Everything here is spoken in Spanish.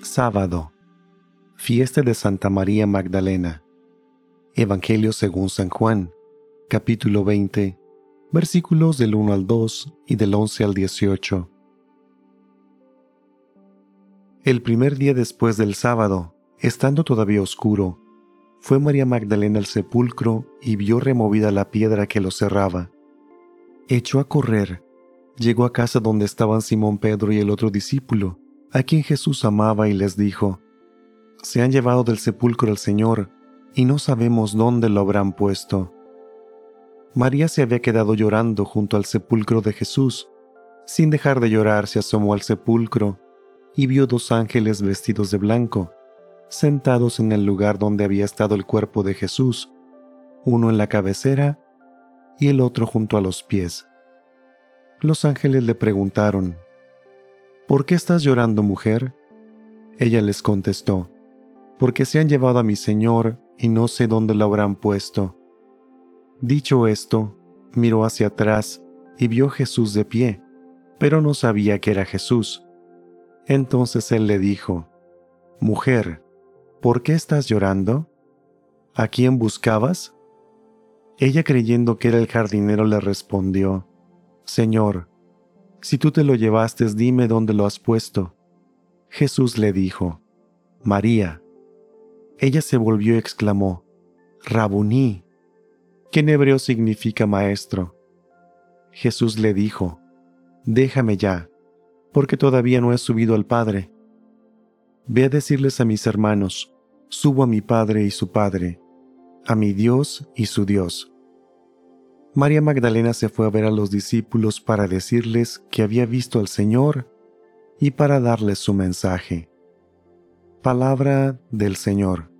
Sábado. Fiesta de Santa María Magdalena. Evangelio según San Juan, capítulo 20, versículos del 1 al 2 y del 11 al 18. El primer día después del sábado, estando todavía oscuro, fue María Magdalena al sepulcro y vio removida la piedra que lo cerraba. Echó a correr, llegó a casa donde estaban Simón Pedro y el otro discípulo, a quien Jesús amaba y les dijo, Se han llevado del sepulcro al Señor, y no sabemos dónde lo habrán puesto. María se había quedado llorando junto al sepulcro de Jesús. Sin dejar de llorar se asomó al sepulcro y vio dos ángeles vestidos de blanco sentados en el lugar donde había estado el cuerpo de Jesús, uno en la cabecera y el otro junto a los pies. Los ángeles le preguntaron, ¿Por qué estás llorando, mujer? Ella les contestó, Porque se han llevado a mi Señor y no sé dónde lo habrán puesto. Dicho esto, miró hacia atrás y vio Jesús de pie, pero no sabía que era Jesús. Entonces él le dijo, Mujer, ¿Por qué estás llorando? ¿A quién buscabas? Ella creyendo que era el jardinero le respondió, Señor, si tú te lo llevaste, dime dónde lo has puesto. Jesús le dijo, María. Ella se volvió y exclamó, Rabuní, que en hebreo significa maestro. Jesús le dijo, Déjame ya, porque todavía no he subido al Padre. Ve a decirles a mis hermanos, subo a mi Padre y su Padre, a mi Dios y su Dios. María Magdalena se fue a ver a los discípulos para decirles que había visto al Señor y para darles su mensaje. Palabra del Señor.